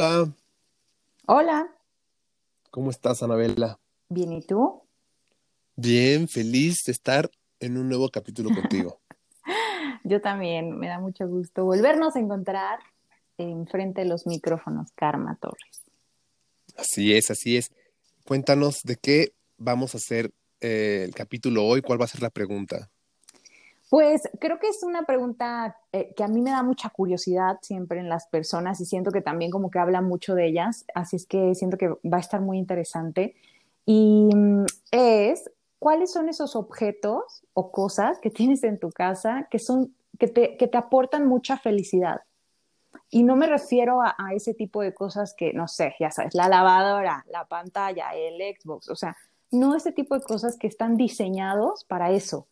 Hola. Hola, ¿Cómo estás, Anabela? bien, ¿y tú? Bien, feliz de estar en un nuevo capítulo contigo. Yo también, me da mucho gusto volvernos a encontrar enfrente de los micrófonos, Karma Torres. Así es, así es. Cuéntanos de qué vamos a hacer eh, el capítulo hoy, cuál va a ser la pregunta. Pues creo que es una pregunta eh, que a mí me da mucha curiosidad siempre en las personas y siento que también como que habla mucho de ellas, así es que siento que va a estar muy interesante. Y mm, es, ¿cuáles son esos objetos o cosas que tienes en tu casa que son, que te, que te aportan mucha felicidad? Y no me refiero a, a ese tipo de cosas que, no sé, ya sabes, la lavadora, la pantalla, el Xbox, o sea, no ese tipo de cosas que están diseñados para eso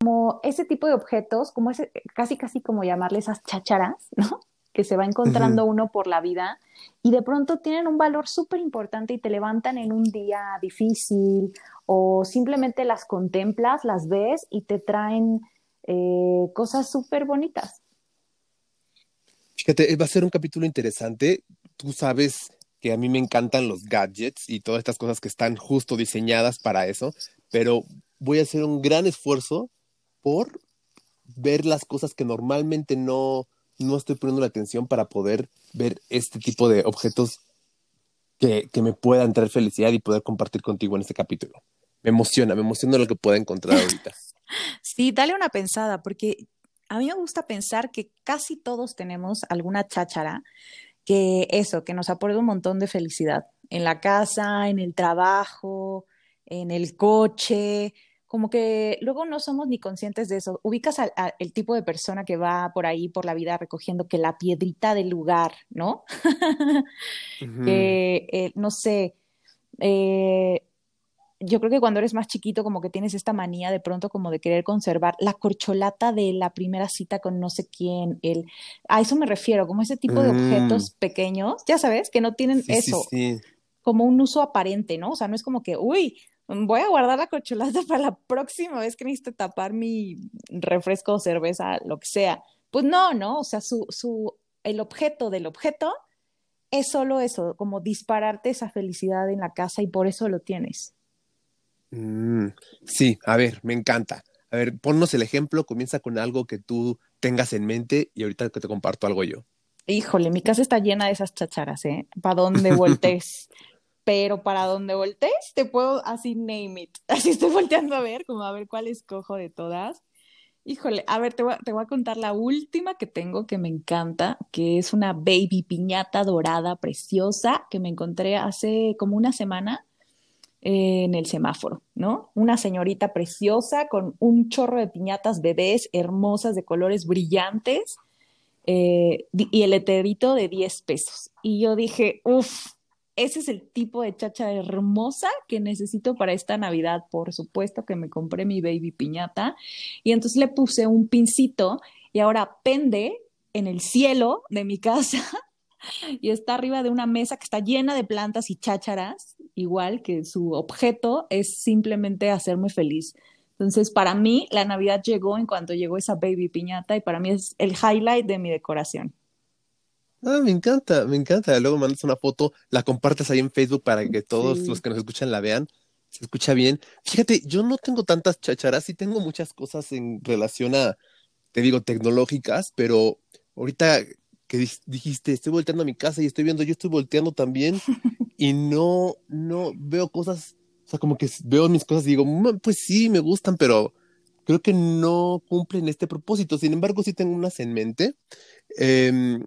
como ese tipo de objetos, como ese, casi casi como llamarle esas chácharas, ¿no? Que se va encontrando uno por la vida y de pronto tienen un valor súper importante y te levantan en un día difícil o simplemente las contemplas, las ves y te traen eh, cosas súper bonitas. Fíjate, va a ser un capítulo interesante. Tú sabes que a mí me encantan los gadgets y todas estas cosas que están justo diseñadas para eso, pero voy a hacer un gran esfuerzo por ver las cosas que normalmente no, no estoy poniendo la atención para poder ver este tipo de objetos que, que me puedan traer felicidad y poder compartir contigo en este capítulo. Me emociona, me emociona lo que pueda encontrar ahorita. Sí, dale una pensada, porque a mí me gusta pensar que casi todos tenemos alguna cháchara que eso, que nos aporta un montón de felicidad en la casa, en el trabajo, en el coche, como que luego no somos ni conscientes de eso. Ubicas al, al- el tipo de persona que va por ahí por la vida recogiendo que la piedrita del lugar, ¿no? Eh, no sé, eh, yo creo que cuando eres más chiquito como que tienes esta manía de pronto como de querer conservar la corcholata de la primera cita con no sé quién, el, a eso me refiero, como ese tipo de Mm, objetos pequeños, ya sabes, que no tienen sí, sí, eso, sí. como un uso aparente, ¿no? O sea, no es como que, uy, voy a guardar la corcholata para la próxima vez que necesite tapar mi refresco o cerveza, lo que sea. Pues no, ¿no? O sea, su, su, el objeto del objeto es solo eso, como dispararte esa felicidad en la casa y por eso lo tienes. Mm, sí, a ver, me encanta. A ver, ponnos el ejemplo, comienza con algo que tú tengas en mente y ahorita que te comparto algo yo. Híjole, mi casa está llena de esas chacharas, ¿eh? Para donde voltees. Pero para donde voltees, te puedo así name it. Así estoy volteando a ver, como a ver cuál escojo de todas. Híjole, a ver, te voy a, contar la última que tengo que me encanta, que es una baby piñata dorada preciosa que me encontré hace como una semana en el semáforo, ¿no? Una señorita preciosa con un chorro de piñatas bebés hermosas de colores brillantes eh, y el letrerito de 10 pesos. Y yo dije, uff, ese es el tipo de chacha hermosa que necesito para esta Navidad. Por supuesto que me compré mi baby piñata y entonces le puse un pincito y ahora pende en el cielo de mi casa y está arriba de una mesa que está llena de plantas y chácharas, igual que su objeto es simplemente hacerme feliz. Entonces, para mí, la Navidad llegó en cuanto llegó esa baby piñata y para mí es el highlight de mi decoración. Ah, me encanta, me encanta. Luego mandas una foto, la compartes ahí en Facebook para que todos los Sí. que nos escuchan la vean. Se escucha bien. Fíjate, yo no tengo tantas chacharas, sí tengo muchas cosas en relación a, te digo, tecnológicas, pero ahorita que dijiste, estoy volteando a mi casa y estoy viendo, yo estoy volteando también y no, no veo cosas, o sea, como que veo mis cosas y digo, "Mm, pues sí, me gustan, pero creo que no cumplen este propósito. Sin embargo, sí tengo unas en mente. Em,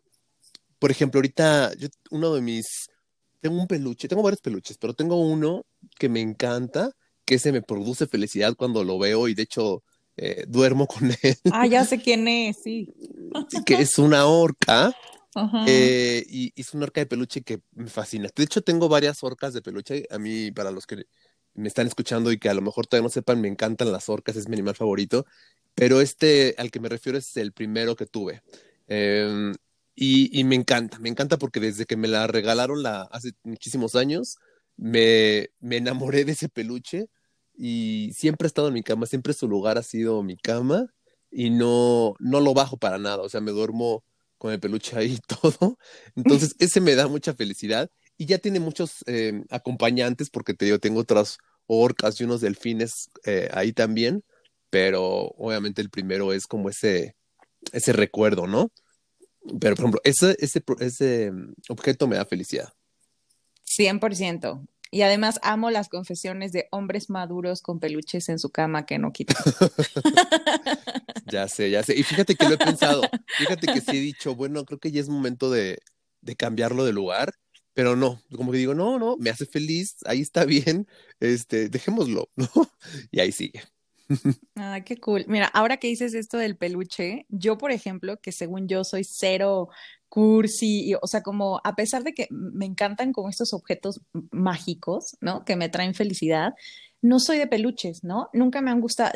por ejemplo, ahorita yo, uno de mis, tengo un peluche, tengo varios peluches, pero tengo uno que me encanta, que ese me produce felicidad cuando lo veo y de hecho eh, duermo con él, Ah, ya sé quién es, sí. que es una orca. Ajá. eh, y es una orca de peluche que me fascina. De hecho, tengo varias orcas de peluche. A mí, para los que me están escuchando y que a lo mejor todavía no sepan, me encantan las orcas, es mi animal favorito. Pero este al que me refiero es el primero que tuve. Eh, y, y me encanta, me encanta porque desde que me la regalaron la, hace muchísimos años, me, me enamoré de ese peluche y siempre ha estado en mi cama, siempre su lugar ha sido mi cama y no, no lo bajo para nada, o sea, me duermo con el peluche ahí y todo. Entonces, ese me da mucha felicidad y ya tiene muchos eh, acompañantes porque te digo, tengo otras orcas y unos delfines eh, ahí también, pero obviamente el primero es como ese, ese recuerdo, ¿no? Pero, por ejemplo, ese, ese, ese mm, objeto me da felicidad. 100%. Y además amo las confesiones de hombres maduros con peluches en su cama que no quitan. ya sé, ya sé. Y fíjate que lo he pensado. Fíjate que sí he dicho, bueno, creo que ya es momento de, de cambiarlo de lugar. Pero no, como que digo, no, no, me hace feliz, ahí está bien, este, dejémoslo, ¿no? Y ahí sigue. Ah, qué cool. Mira, ahora que dices esto del peluche, yo, por ejemplo, que según yo soy cero cursi, o sea, como a pesar de que me encantan como estos objetos mágicos, ¿no? Que me traen felicidad, no soy de peluches, ¿no? Nunca me han gustado,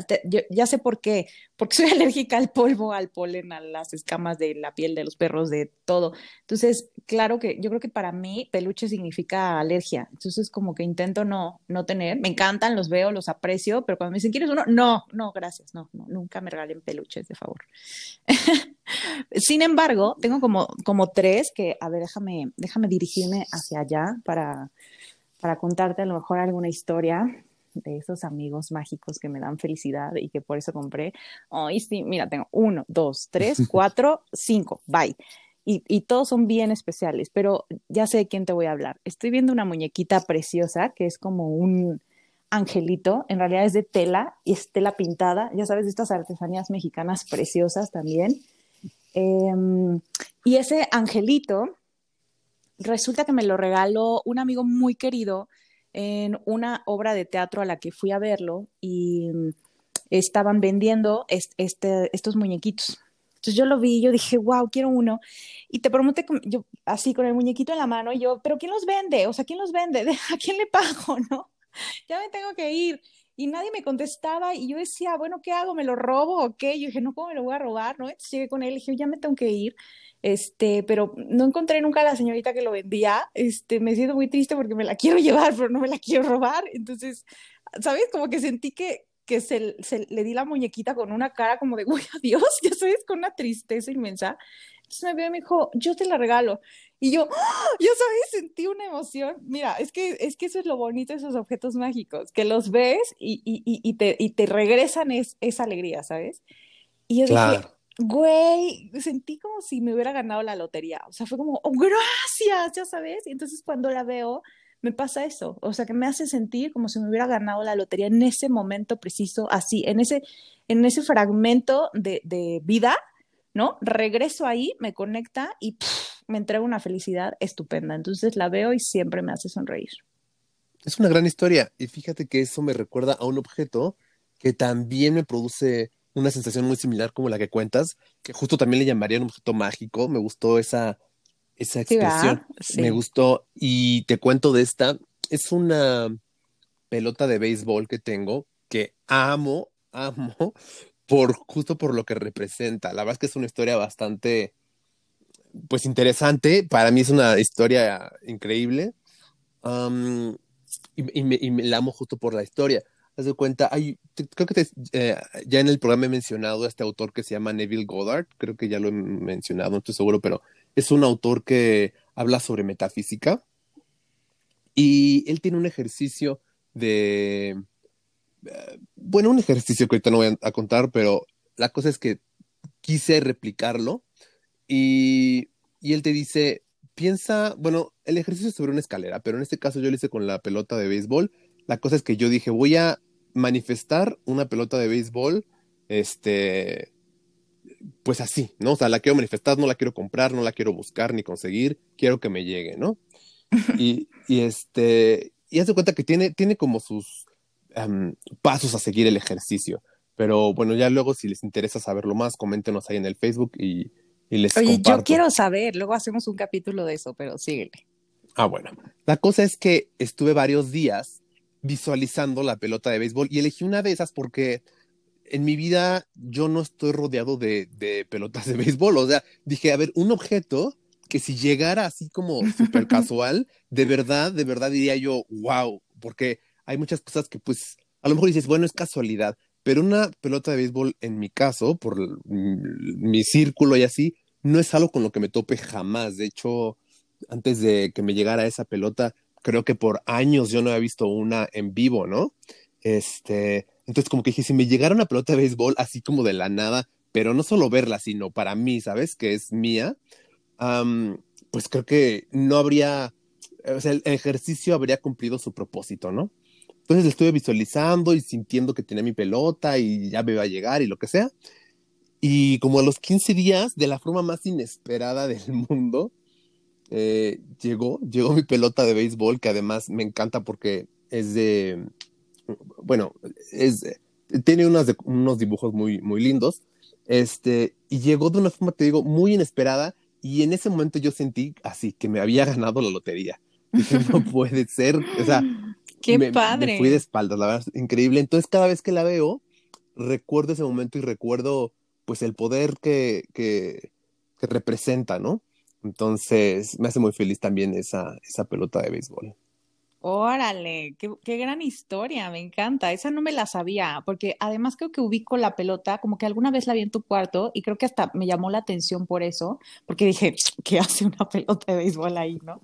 ya sé por qué, porque soy alérgica al polvo, al polen, a las escamas de la piel de los perros, de todo. Entonces, claro que yo creo que para mí peluche significa alergia. Entonces, como que intento no, no tener. Me encantan, los veo, los aprecio, pero cuando me dicen, ¿quieres uno? No, no, gracias, no, no nunca me regalen peluches, de favor. Sin embargo, tengo como, como tres que, a ver, déjame, déjame dirigirme hacia allá para, para contarte a lo mejor alguna historia de esos amigos mágicos que me dan felicidad y que por eso compré. Ay, sí, mira, tengo uno, dos, tres, cuatro, cinco, bye. Y, y, todos son bien especiales, pero ya sé de quién te voy a hablar. Estoy viendo una muñequita preciosa que es como un angelito, en realidad es de tela y es tela pintada, ya sabes, de estas artesanías mexicanas preciosas también. Em, y ese angelito, resulta que me lo regaló un amigo muy querido en una obra de teatro a la que fui a verlo y mm, estaban vendiendo este, estos muñequitos. Entonces yo lo vi yo dije, wow, quiero uno. Y te prometo yo así con el muñequito en la mano, yo, pero ¿quién los vende? O sea, ¿quién los vende? ¿A quién le pago? ¿No? Ya me tengo que ir. Y nadie me contestaba y yo decía, bueno, ¿qué hago? ¿Me lo robo o qué? Yo dije, no, ¿cómo me lo voy a robar? ¿No? Entonces llegué con él y dije, ya me tengo que ir este, pero no encontré nunca a la señorita que lo vendía, este, me siento muy triste porque me la quiero llevar, pero no me la quiero robar, entonces, ¿sabes? Como que sentí que, que se, le di la muñequita con una cara como de, uy, adiós, ya sabes, con una tristeza inmensa. Entonces me vio y me dijo, yo te la regalo. Y yo, ¡Ah! ya sabes, sentí una emoción. Mira, es que, es que eso es lo bonito de esos objetos mágicos, que los ves y, y, y, te, y te regresan esa alegría, ¿sabes? Y yo dije, güey, sentí como si me hubiera ganado la lotería. O sea, fue como, oh, gracias, ya sabes. Y entonces cuando la veo, me pasa eso. O sea, que me hace sentir como si me hubiera ganado la lotería en ese momento preciso, así, en ese, en ese fragmento de, de vida, ¿no? Regreso ahí, me conecta y me entrega una felicidad estupenda. Entonces la veo y siempre me hace sonreír. Es una gran historia. Y fíjate que eso me recuerda a un objeto que también me produce una sensación muy similar como la que cuentas, que justo también le llamaría un objeto mágico. Me gustó esa, esa expresión. Me gustó. Y te cuento de esta. Es una pelota de béisbol que tengo que amo, amo, por justo por lo que representa. La verdad es que es una historia bastante, pues interesante. Para mí es una historia increíble. y, me, y me la amo justo por la historia haz de cuenta, hay, creo que eh, ya en el programa he mencionado a este autor que se llama Neville Goddard, creo que ya lo he mencionado, no estoy seguro, pero es un autor que habla sobre metafísica y él tiene un ejercicio de, eh, bueno, un ejercicio que ahorita no voy a, contar, pero la cosa es que quise replicarlo y, y él te dice, piensa, bueno, el ejercicio es sobre una escalera, pero en este caso yo lo hice con la pelota de béisbol. La cosa es que yo dije, voy a manifestar una pelota de béisbol, este, pues así, ¿no? O sea, la quiero manifestar, no la quiero comprar, no la quiero buscar ni conseguir, quiero que me llegue, ¿no? y, y este, y hace cuenta que tiene, tiene como sus pasos a seguir el ejercicio. Pero bueno, ya luego si les interesa saberlo más, coméntenos ahí en el Facebook y, y les Oye, yo quiero saber, luego hacemos un capítulo de eso, pero síguele. Ah, bueno. La cosa es que estuve varios días visualizando la pelota de béisbol y elegí una de esas porque en mi vida yo no estoy rodeado de, pelotas de béisbol. O sea, dije, a ver, un objeto que si llegara así como súper casual, de verdad, de verdad diría yo, wow, porque hay muchas cosas que pues a lo mejor dices, bueno, es casualidad, pero una pelota de béisbol en mi caso, por mi círculo y así, no es algo con lo que me tope jamás. De hecho, antes de que me llegara esa pelota, creo que por años yo no había visto una en vivo, ¿no? Este, entonces como que dije, si me llegara una pelota de béisbol así como de la nada, pero no solo verla, sino para mí, ¿sabes? Que es mía, pues creo que no habría, o sea, el ejercicio habría cumplido su propósito, ¿no? Entonces estuve visualizando y sintiendo que tenía mi pelota y ya me iba a llegar y lo que sea. Y como a los 15 días, de la forma más inesperada del mundo, eh, llegó, llegó mi pelota de béisbol, que además me encanta porque es de, bueno, es, tiene unas unos dibujos muy, muy lindos, este, y llegó de una forma, te digo, muy inesperada, y en ese momento yo sentí así, que me había ganado la lotería. Dije, no puede ser, o sea, Qué padre. Me fui de espaldas, la verdad, increíble. Entonces, cada vez que la veo, recuerdo ese momento y recuerdo, pues, el poder que, que, que representa, ¿no? Entonces, me hace muy feliz también esa, esa pelota de béisbol. Órale, qué, gran historia, me encanta. Esa no me la sabía, porque además creo que ubico la pelota, como que alguna vez la vi en tu cuarto y creo que hasta me llamó la atención por eso, porque dije, ¿qué hace una pelota de béisbol ahí, no?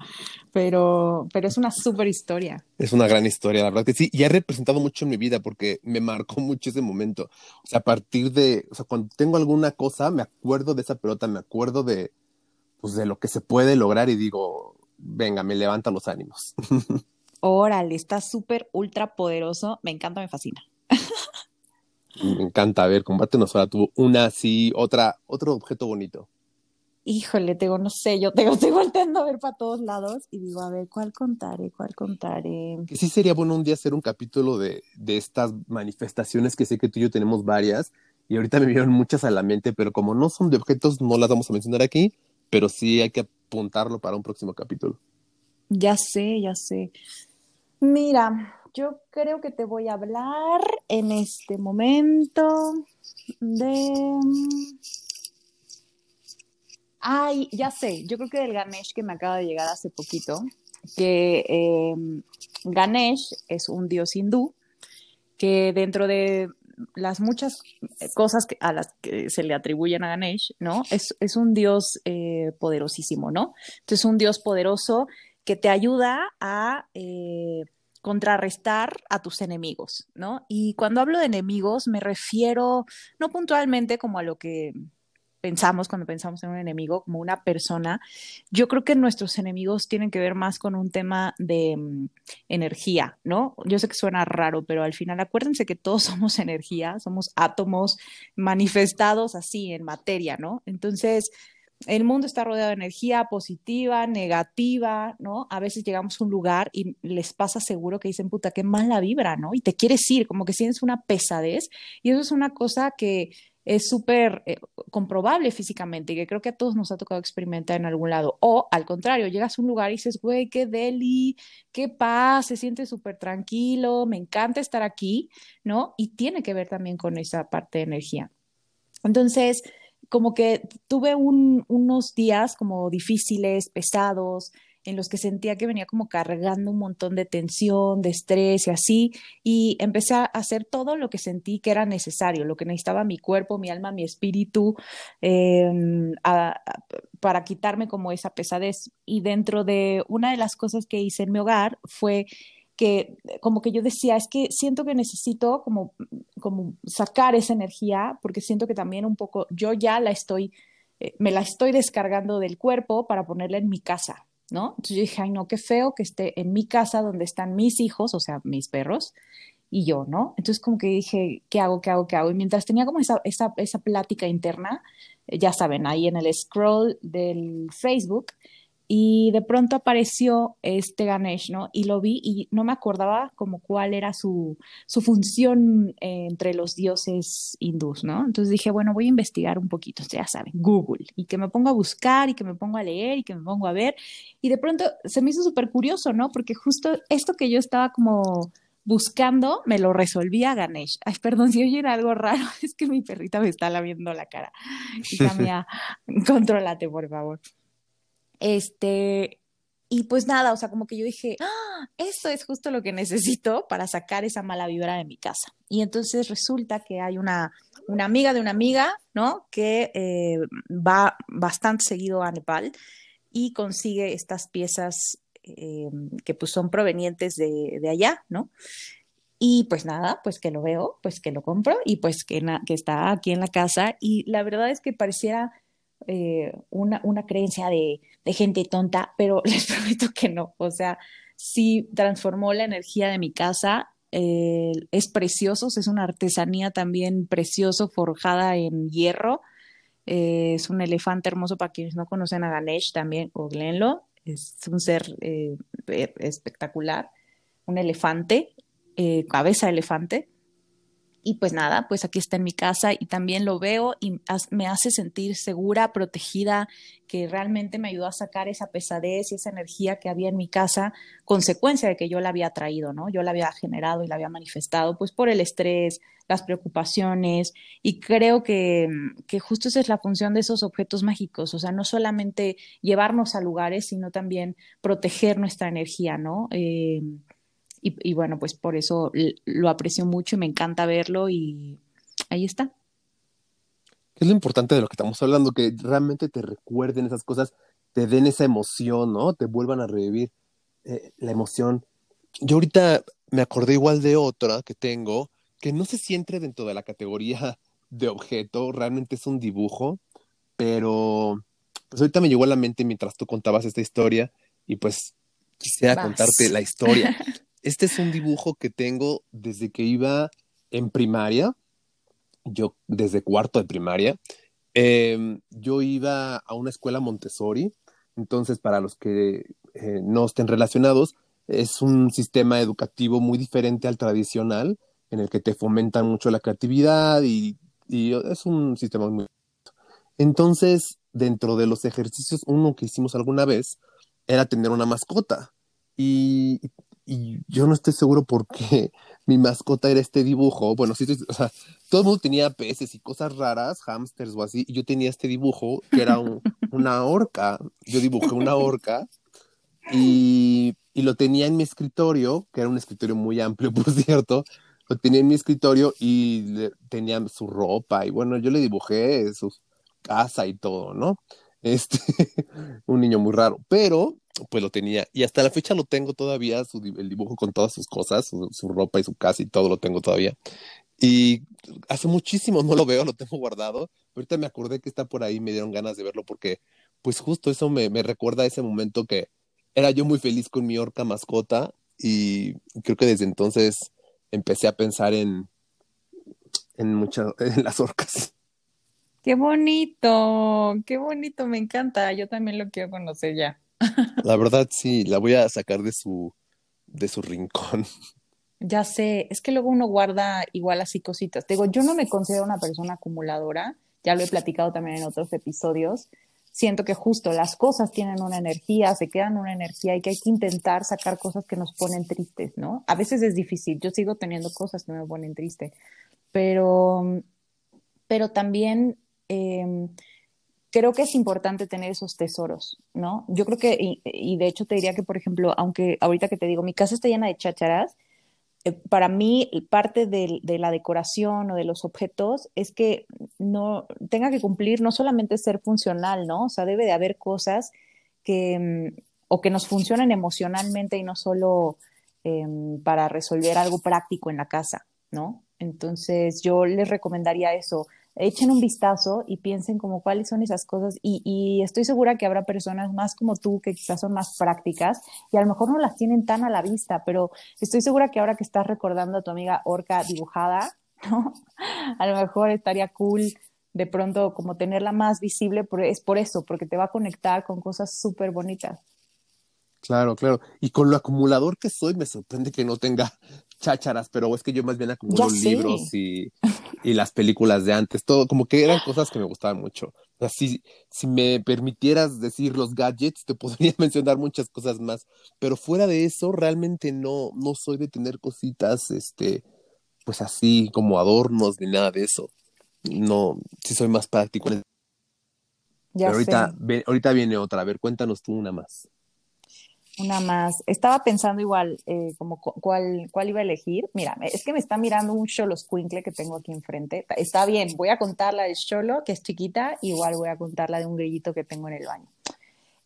Pero, pero es una súper historia. Es una gran historia, la verdad que sí, y ha representado mucho en mi vida porque me marcó mucho ese momento. O sea, a partir de, o sea, cuando tengo alguna cosa, me acuerdo de esa pelota, me acuerdo de, pues, de lo que se puede lograr y digo, venga, me levanta los ánimos. Órale, está súper ultra poderoso. Me encanta, me fascina. Me encanta. A ver, compártenos ahora tú una así, otra, otro objeto bonito. Híjole, tengo, no sé, yo tengo, estoy volteando a ver para todos lados y digo, a ver, ¿cuál contaré? ¿Cuál contaré? Que sí sería bueno un día hacer un capítulo de, de estas manifestaciones que sé que tú y yo tenemos varias y ahorita me vieron muchas a la mente, pero como no son de objetos, no las vamos a mencionar aquí, pero sí hay que apuntarlo para un próximo capítulo. Ya sé, ya sé. Mira, yo creo que te voy a hablar en este momento de... Ay, ya sé, yo creo que del Ganesh que me acaba de llegar hace poquito, que em, Ganesh es un dios hindú que dentro de las muchas cosas a las que se le atribuyen a Ganesh, ¿no? Es, es un dios eh, poderosísimo, ¿no? Entonces, un dios poderoso que te ayuda a eh, contrarrestar a tus enemigos, ¿no? Y cuando hablo de enemigos me refiero no puntualmente como a lo que pensamos cuando pensamos en un enemigo, como una persona, yo creo que nuestros enemigos tienen que ver más con un tema de mm, energía, ¿no? Yo sé que suena raro, pero al final acuérdense que todos somos energía, somos átomos manifestados así en materia, ¿no? Entonces, el mundo está rodeado de energía positiva, negativa, ¿no? A veces llegamos a un lugar y les pasa seguro que dicen, puta, qué mala vibra, ¿no? Y te quieres ir, como que sientes una pesadez. Y eso es una cosa que es súper eh, comprobable físicamente y que creo que a todos nos ha tocado experimentar en algún lado. O al contrario, llegas a un lugar y dices, güey, qué deli, qué paz, se siente súper tranquilo, me encanta estar aquí, ¿no? Y tiene que ver también con esa parte de energía. Entonces, como que tuve unos días como difíciles, pesados, en los que sentía que venía como cargando un montón de tensión, de estrés y así, y empecé a hacer todo lo que sentí que era necesario, lo que necesitaba mi cuerpo, mi alma, mi espíritu, em, para quitarme como esa pesadez. Y dentro de una de las cosas que hice en mi hogar fue que como que yo decía, es que siento que necesito como, sacar esa energía, porque siento que también un poco yo ya la estoy, eh, me la estoy descargando del cuerpo para ponerla en mi casa, ¿no? Entonces yo dije, ay, no, qué feo que esté en mi casa donde están mis hijos, o sea, mis perros, y yo, ¿no? Entonces como que dije, ¿qué hago, qué hago, qué hago? Y mientras tenía como esa, esa, esa plática interna, eh, ya saben, ahí en el scroll del Facebook, y de pronto apareció este Ganesh, ¿no? Y lo vi y no me acordaba como cuál era su, su función entre los dioses hindús, ¿no? Entonces dije, bueno, voy a investigar un poquito, ya saben, Google, y que me pongo a buscar y que me pongo a leer y que me pongo a ver. Y de pronto se me hizo súper curioso, ¿no? Porque justo esto que yo estaba como buscando, me lo resolvía Ganesh. Ay, perdón si oye algo raro, es que mi perrita me está lamiendo la cara. Hija mía, contrólate, por favor. Este, y pues nada, o sea, como que yo dije, ¡Ah, esto es justo lo que necesito para sacar esa mala vibra de mi casa. Y entonces resulta que hay una, una amiga de una amiga, ¿no? Que eh, va bastante seguido a Nepal y consigue estas piezas eh, que pues son provenientes de, de, allá, ¿no? Y pues nada, pues que lo veo, pues que lo compro y pues que, que está aquí en la casa y la verdad es que pareciera eh, una, una, creencia de, gente tonta, pero les prometo que no. O sea, sí transformó la energía de mi casa. Eh, es precioso, es una artesanía también precioso, forjada en hierro. Eh, es un elefante hermoso para quienes no conocen a Ganesh también, o Glenlo. Es un ser eh, espectacular, un elefante, cabeza de elefante. Y pues nada, pues aquí está en mi casa y también lo veo y me hace sentir segura, protegida, que realmente me ayudó a sacar esa pesadez y esa energía que había en mi casa, consecuencia de que yo la había traído, ¿no? Yo la había generado y la había manifestado, pues por el estrés, las preocupaciones y creo que, que justo esa es la función de esos objetos mágicos, o sea, no solamente llevarnos a lugares, sino también proteger nuestra energía, ¿no? Eh, y, y, bueno, pues por eso lo aprecio mucho y me encanta verlo y ahí está. ¿Qué es lo importante de lo que estamos hablando? Que realmente te recuerden esas cosas, te den esa emoción, ¿no? Te vuelvan a revivir eh, la emoción. Yo ahorita me acordé igual de otra que tengo, que no sé si entre dentro de la categoría de objeto, realmente es un dibujo, pero pues ahorita me llegó a la mente mientras tú contabas esta historia y pues quisiera Vas. contarte la historia. Este es un dibujo que tengo desde que iba en primaria, yo desde cuarto de primaria. Eh, yo iba a una escuela Montessori, entonces para los que eh, no estén relacionados, es un sistema educativo muy diferente al tradicional, en el que te fomentan mucho la creatividad y es un sistema muy... Entonces, dentro de los ejercicios, uno que hicimos alguna vez era tener una mascota. Y, y yo no estoy seguro por qué mi mascota era este dibujo. Bueno, sí, o sea, todo el mundo tenía peces y cosas raras, hamsters o así, y yo tenía este dibujo que era un, una orca. Yo dibujé una orca y, y, lo tenía en mi escritorio, que era un escritorio muy amplio, por cierto. Lo tenía en mi escritorio y le, tenía su ropa y bueno, yo le dibujé su casa y todo, ¿no? Este, un niño muy raro, pero pues lo tenía. Y hasta la fecha lo tengo todavía, su, el dibujo con todas sus cosas, su, ropa y su casa y todo lo tengo todavía. Y hace muchísimo no lo veo, lo tengo guardado. Ahorita me acordé que está por ahí, me dieron ganas de verlo porque, pues justo eso me, me recuerda a ese momento que era yo muy feliz con mi orca mascota y creo que desde entonces empecé a pensar en, en, muchas, en las orcas. Qué bonito, qué bonito, me encanta. Yo también lo quiero conocer ya. La verdad, sí, la voy a sacar de su, de su rincón. Ya sé, es que luego uno guarda igual así cositas. Te digo, yo no me considero una persona acumuladora, ya lo he platicado también en otros episodios. Siento que justo las cosas tienen una energía, se quedan una energía y que hay que intentar sacar cosas que nos ponen tristes, ¿no? A veces es difícil, yo sigo teniendo cosas que me ponen triste, pero, pero también eh, creo que es importante tener esos tesoros, ¿no? Yo creo que, y, de hecho te diría que, por ejemplo, aunque ahorita que te digo, mi casa está llena de chácharas, eh, para mí parte de, la decoración o de los objetos es que no tenga que cumplir no solamente ser funcional, ¿no? O sea, debe de haber cosas que mm, o que nos funcionen emocionalmente y no solo eh, para resolver algo práctico en la casa, ¿no? Entonces yo les recomendaría eso, echen un vistazo y piensen como cuáles son esas cosas y, estoy segura que habrá personas más como tú que quizás son más prácticas y a lo mejor no las tienen tan a la vista, pero estoy segura que ahora que estás recordando a tu amiga Orca dibujada, a lo mejor estaría cool de pronto como tenerla más visible, es por eso, porque te va a conectar con cosas súper bonitas. Claro, claro. Y con lo acumulador que soy, me sorprende que no tenga chácharas, pero es que yo más bien acumulo libros y, y, las películas de antes, todo, como que eran cosas que me gustaban mucho. O sea, si, si me permitieras decir los gadgets, te podría mencionar muchas cosas más, pero fuera de eso, realmente no, no soy de tener cositas, este, pues así como adornos ni nada de eso. No, sí soy más práctico. Ya pero ahorita, ve, ahorita viene otra, a ver, cuéntanos tú una más. Una más. Estaba pensando igual, eh, como cuál, cuál iba a elegir. Mira, es que me está mirando un Cholo Squinkle que tengo aquí enfrente. Está bien, voy a contar la de Cholo, que es chiquita, igual voy a contar la de un grillito que tengo en el baño.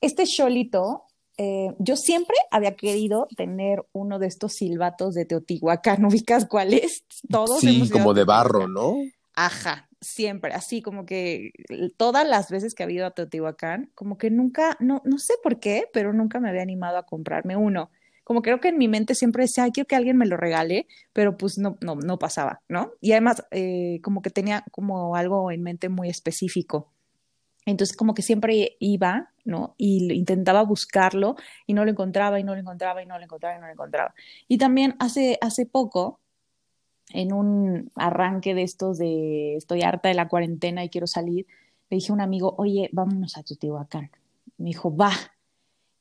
Este Cholito, eh, yo siempre había querido tener uno de estos silbatos de Teotihuacán, ¿ubicas cuál es? Todos. Sí, como de barro, ¿no? Ajá, siempre, así como que todas las veces que ha ido a Teotihuacán, como que nunca, no, no sé por qué, pero nunca me había animado a comprarme uno. Como creo que en mi mente siempre decía, ay, quiero que alguien me lo regale, pero pues no, no, no pasaba, ¿no? Y además, eh, como que tenía como algo en mente muy específico. Entonces, como que siempre iba, ¿no? Y intentaba buscarlo y no lo encontraba y no lo encontraba y no lo encontraba y no lo encontraba. Y también hace, hace poco, en un arranque de estos de estoy harta de la cuarentena y quiero salir, le dije a un amigo, oye, vámonos a Teotihuacán. Me dijo, va.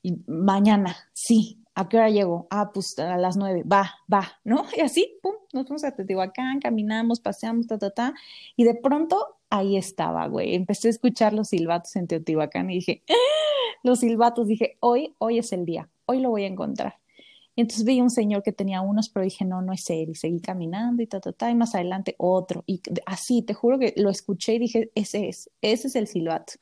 Y mañana, sí. ¿A qué hora llego? Ah, pues a las nueve. Va, va, ¿no? Y así, pum, nos fuimos a Teotihuacán, caminamos, paseamos, ta, ta, ta. Y de pronto ahí estaba, güey. Empecé a escuchar los silbatos en Teotihuacán y dije, ¡Ah! los silbatos, dije, hoy, hoy es el día, hoy lo voy a encontrar. Entonces vi un señor que tenía unos, pero dije, no, no es él. Y seguí caminando y ta, ta, ta, y más adelante otro. Y así, te juro que lo escuché y dije, ese es, ese es el silbato.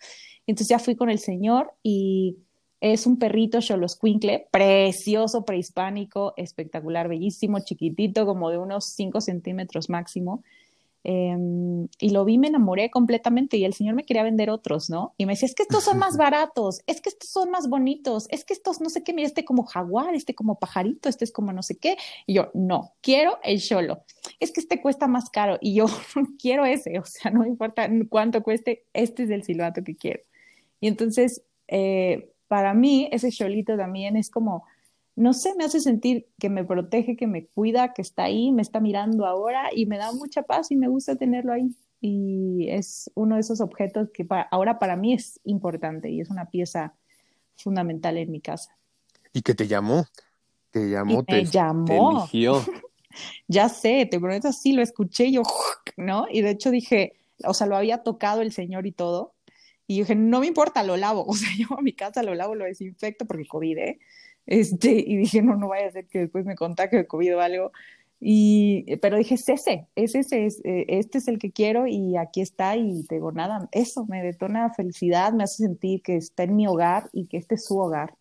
Entonces ya fui con el señor y es un perrito Xoloscuincle, precioso, prehispánico, espectacular, bellísimo, chiquitito, como de unos 5 centímetros máximo. Em, y lo vi, me enamoré completamente y el señor me quería vender otros, ¿no? Y me decía, es que estos son más baratos, es que estos son más bonitos, es que estos no sé qué, mira, este como jaguar, este como pajarito, este es como no sé qué. Y yo, no, quiero el cholo. Es que este cuesta más caro y yo quiero ese, o sea, no importa cuánto cueste, este es el silbato que quiero. Y entonces, eh, para mí, ese cholito también es como no sé, me hace sentir que me protege, que me cuida, que está ahí, me está mirando ahora y me da mucha paz y me gusta tenerlo ahí. Y es uno de esos objetos que ahora para mí es importante y es una pieza fundamental en mi casa. ¿Y que te llamó? Te llamó, te, llamó. ya sé, te prometo, sí, lo escuché yo, ¿no? Y de hecho dije, o sea, lo había tocado el señor y todo. Y dije, no me importa, lo lavo. O sea, yo a mi casa lo lavo, lo desinfecto porque COVID, ¿eh? Este, y dije, no, no vaya a ser que después me contagie de COVID o algo. Y, pero dije, es ese, es ese, es, eh, este es el que quiero y aquí está y te digo, nada, eso me detona felicidad, me hace sentir que está en mi hogar y que este es su hogar.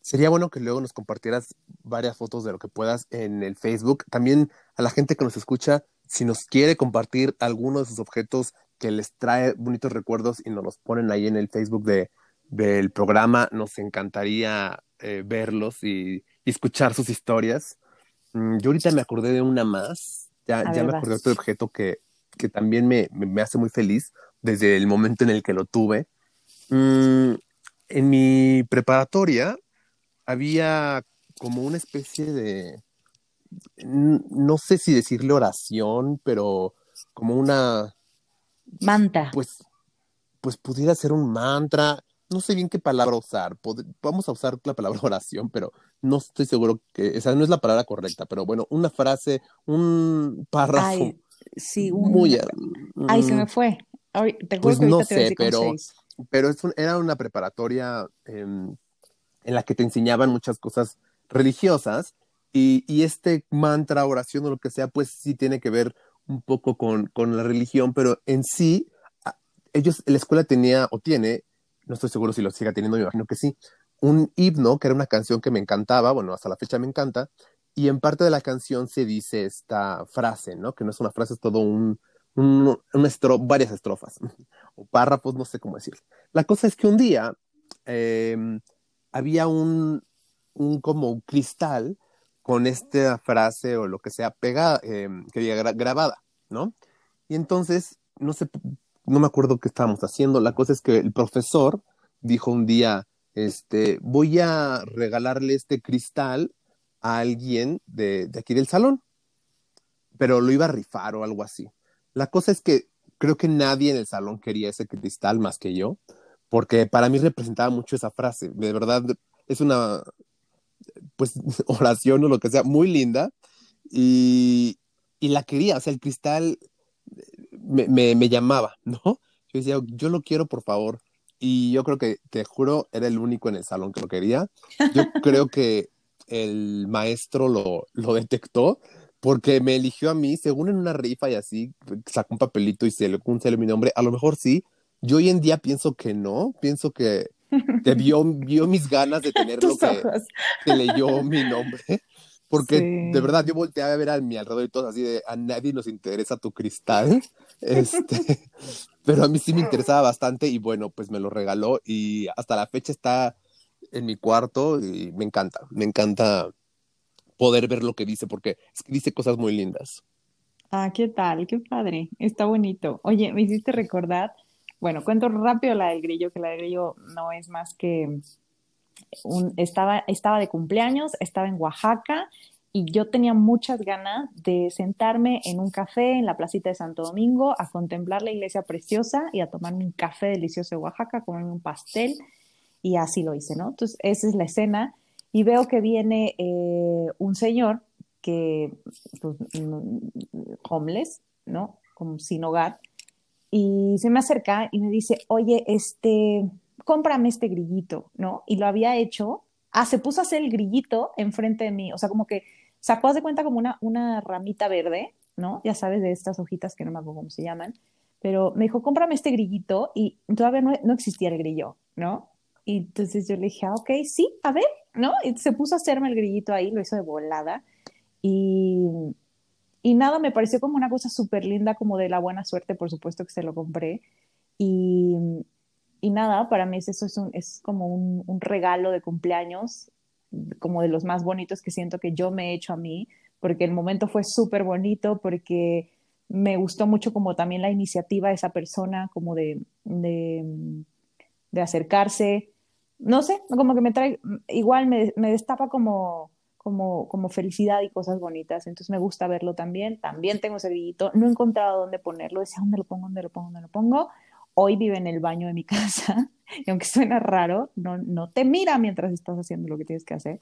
Sería bueno que luego nos compartieras varias fotos de lo que puedas en el Facebook. También a la gente que nos escucha, si nos quiere compartir alguno de sus objetos que les trae bonitos recuerdos y nos los ponen ahí en el Facebook de, del programa, nos encantaría eh, verlos y, escuchar sus historias. Mm, yo ahorita me acordé de una más, ya, ya me acordé de otro objeto que, que también me, me, hace muy feliz desde el momento en el que lo tuve. Mm, en mi preparatoria había como una especie de, no sé si decirle oración, pero como una... Manta. Pues, pues pudiera ser un mantra no sé bien qué palabra usar. vamos a usar la palabra oración, pero no estoy seguro que, esa no es la palabra correcta, pero bueno, una frase, un párrafo. Ay, sí, un... Muy, Ay, se me mm, fue. pues no sé, pero, pero era una preparatoria em, en la que te enseñaban muchas cosas religiosas y, y, este mantra, oración o lo que sea, pues sí tiene que ver un poco con, con la religión, pero en sí, ellos, la escuela tenía o tiene no estoy seguro si lo siga teniendo, me imagino que sí, un himno, que era una canción que me encantaba, bueno, hasta la fecha me encanta, y en parte de la canción se dice esta frase, ¿no? Que no es una frase, es todo un, un, varias estrofas, o párrafos, no sé cómo decirlo. La cosa es que un día em, había un, un como un cristal con esta frase o lo que sea pegada, em, que había grabada, ¿no? Y entonces, no sé no me acuerdo qué estábamos haciendo. La cosa es que el profesor dijo un día, este, voy a regalarle este cristal a alguien de, aquí del salón, pero lo iba a rifar o algo así. La cosa es que creo que nadie en el salón quería ese cristal más que yo, porque para mí representaba mucho esa frase. De verdad, es una, pues, oración o lo que sea, muy linda. Y, y la quería, o sea, el cristal me, me, llamaba, ¿no? Yo decía, yo lo quiero, por favor. y yo creo que, te juro, era el único en el salón que lo quería. Yo creo que el maestro lo, lo detectó porque me eligió a mí, según en una rifa y así, sacó un papelito y se le puso mi nombre. A lo mejor sí. Yo hoy en día pienso que no, pienso que, que vio, vio mis ganas de tener lo que, que, leyó mi nombre. Porque de verdad yo volteé a ver a mi alrededor y todo así de a nadie nos interesa tu cristal. Este, pero a mí sí me interesaba bastante y bueno, pues me lo regaló y hasta la fecha está en mi cuarto y me encanta, me encanta poder ver lo que dice, porque es que dice cosas muy lindas. Ah, ¿qué tal? Qué padre, está bonito. Oye, me hiciste recordar, bueno, cuento rápido la del grillo, que la del grillo no es más que estaba, estaba de cumpleaños, estaba en Oaxaca y yo tenía muchas ganas de sentarme en un café en la placita de Santo Domingo a contemplar la iglesia preciosa y a tomarme un café delicioso de Oaxaca, comerme un pastel y así lo hice, ¿no? Entonces, esa es la escena y veo que viene eh, un señor que, pues, homeless, ¿no? Como sin hogar, y se me acerca y me dice, oye, este, cómprame este grillito, ¿no? Y lo había hecho, ah, se puso a hacer el grillito enfrente de mí, o sea, como que sacó de cuenta como una, una ramita verde, ¿no? Ya sabes, de estas hojitas que no me acuerdo cómo se llaman, pero me dijo, cómprame este grillito y todavía no, no existía el grillo, ¿no? Y entonces yo le dije, ah, ok, sí, a ver, ¿no? Se puso a hacerme el grillito ahí, lo hizo de volada. Y, y nada, me pareció como una cosa súper linda, como de la buena suerte, por supuesto que se lo compré. Y, y nada, para mí eso es, un, es como un, un, regalo de cumpleaños, como de los más bonitos que siento que yo me he hecho a mí, porque el momento fue súper bonito, porque me gustó mucho como también la iniciativa de esa persona, como de, de, de acercarse, no sé, como que me trae, igual me, me destapa como, como, como, felicidad y cosas bonitas, entonces me gusta verlo también, también tengo ese no he encontrado dónde ponerlo, decía, ¿dónde lo pongo, dónde lo pongo, dónde lo pongo? Hoy vive en el baño de mi casa, y aunque suena raro, no, no te mira mientras estás haciendo lo que tienes que hacer,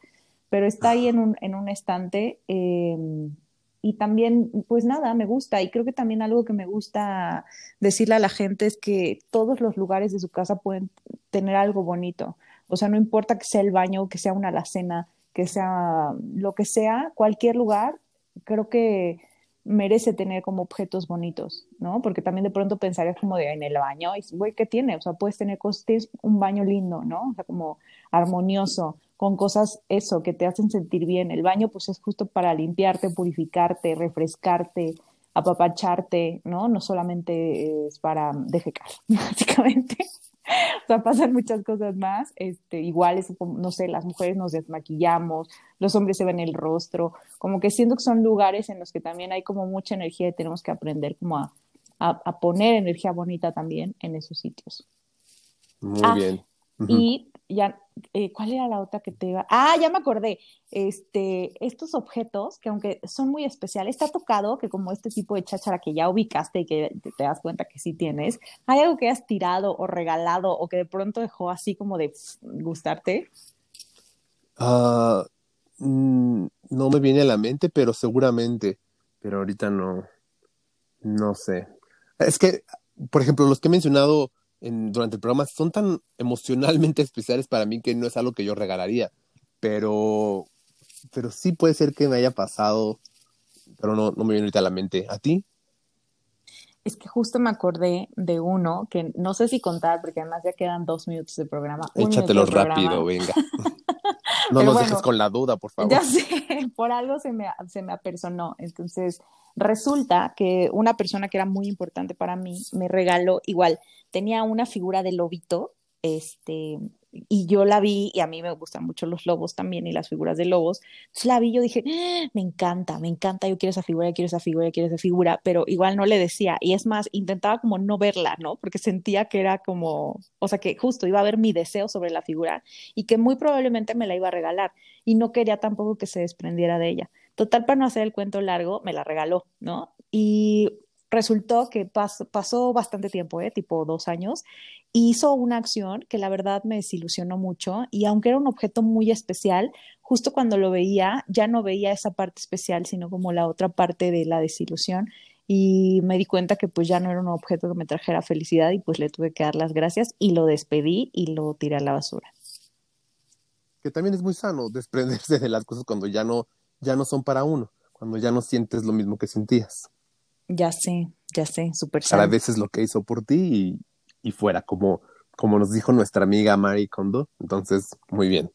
pero está ahí en un, en un estante, eh, y también, pues nada, me gusta. Y creo que también algo que me gusta decirle a la gente es que todos los lugares de su casa pueden tener algo bonito. O sea, no importa que sea el baño, que sea una alacena, que sea lo que sea, cualquier lugar, creo que merece tener como objetos bonitos, ¿no? Porque también de pronto pensarías como de en el baño, y güey, ¿qué tiene? O sea, puedes tener cosas, un baño lindo, ¿no? O sea, como armonioso, con cosas, eso, que te hacen sentir bien. El baño, pues es justo para limpiarte, purificarte, refrescarte, apapacharte, ¿no? No solamente es para defecar, básicamente. o sea, pasan muchas cosas más. Este, igual, es, no sé, las mujeres nos desmaquillamos, los hombres se ven el rostro, como que siento que son lugares en los que también hay como mucha energía y tenemos que aprender como a, a, poner energía bonita también en esos sitios. Muy ah, bien. Y ya, eh, ¿cuál era la otra que te iba? Ah, ya me acordé. Este, estos objetos que aunque son muy especiales, te ha tocado que como este tipo de cháchara que ya ubicaste y que te, das cuenta que sí tienes, ¿hay algo que has tirado o regalado o que de pronto dejó así como de gustarte? Mm, no me viene a la mente, pero seguramente, pero ahorita no, no sé. Es que, por ejemplo, los que he mencionado durante el programa son tan emocionalmente especiales para mí que no es algo que yo regalaría, pero, pero sí puede ser que me haya pasado, pero no, no me viene ahorita a la mente. ¿A ti? Es que justo me acordé de uno que no sé si contar, porque además ya quedan dos minutos de programa. Échatelo rápido, venga. no nos dejes con la duda, por favor. Ya sé, por algo se me, se me apersonó. Entonces, resulta que una persona que era muy importante para mí me regaló igual tenía una figura de lobito, este, y yo la vi, y a mí me gustan mucho los lobos también y las figuras de lobos, entonces la vi, yo dije, ¡Ah! me encanta, me encanta, yo quiero esa figura, quiero esa figura, quiero esa figura, pero igual no le decía, y es más, intentaba como no verla, ¿no? Porque sentía que era como, o sea, que justo iba a ver mi deseo sobre la figura y que muy probablemente me la iba a regalar, y no quería tampoco que se desprendiera de ella. Total, para no hacer el cuento largo, me la regaló, ¿no? Y resultó que pasó bastante tiempo, ¿eh? tipo dos años, hizo una acción que la verdad me desilusionó mucho y aunque era un objeto muy especial, justo cuando lo veía ya no veía esa parte especial, sino como la otra parte de la desilusión y me di cuenta que pues ya no era un objeto que me trajera felicidad y pues le tuve que dar las gracias y lo despedí y lo tiré a la basura. Que también es muy sano desprenderse de las cosas cuando ya no, ya no son para uno, cuando ya no sientes lo mismo que sentías. Ya sé, ya sé, súper sano. A veces lo que hizo por ti y, fuera, como, como nos dijo nuestra amiga Mari Kondo. Entonces, muy bien.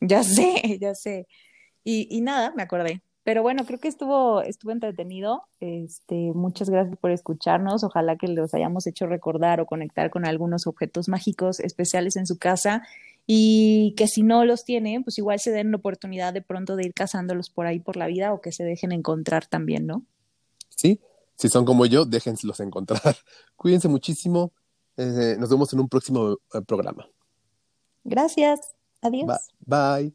Ya sé, ya sé. Y, y nada, me acordé. Pero bueno, creo que estuvo, estuvo entretenido. Este, muchas gracias por escucharnos. Ojalá que los hayamos hecho recordar o conectar con algunos objetos mágicos especiales en su casa y que si no los tienen, pues igual se den la oportunidad de pronto de ir cazándolos por ahí por la vida o que se dejen encontrar también, ¿no? Sí, si son como yo, déjenselos encontrar. Cuídense muchísimo. Eh, nos vemos en un próximo eh, programa. Gracias. Adiós. Bye.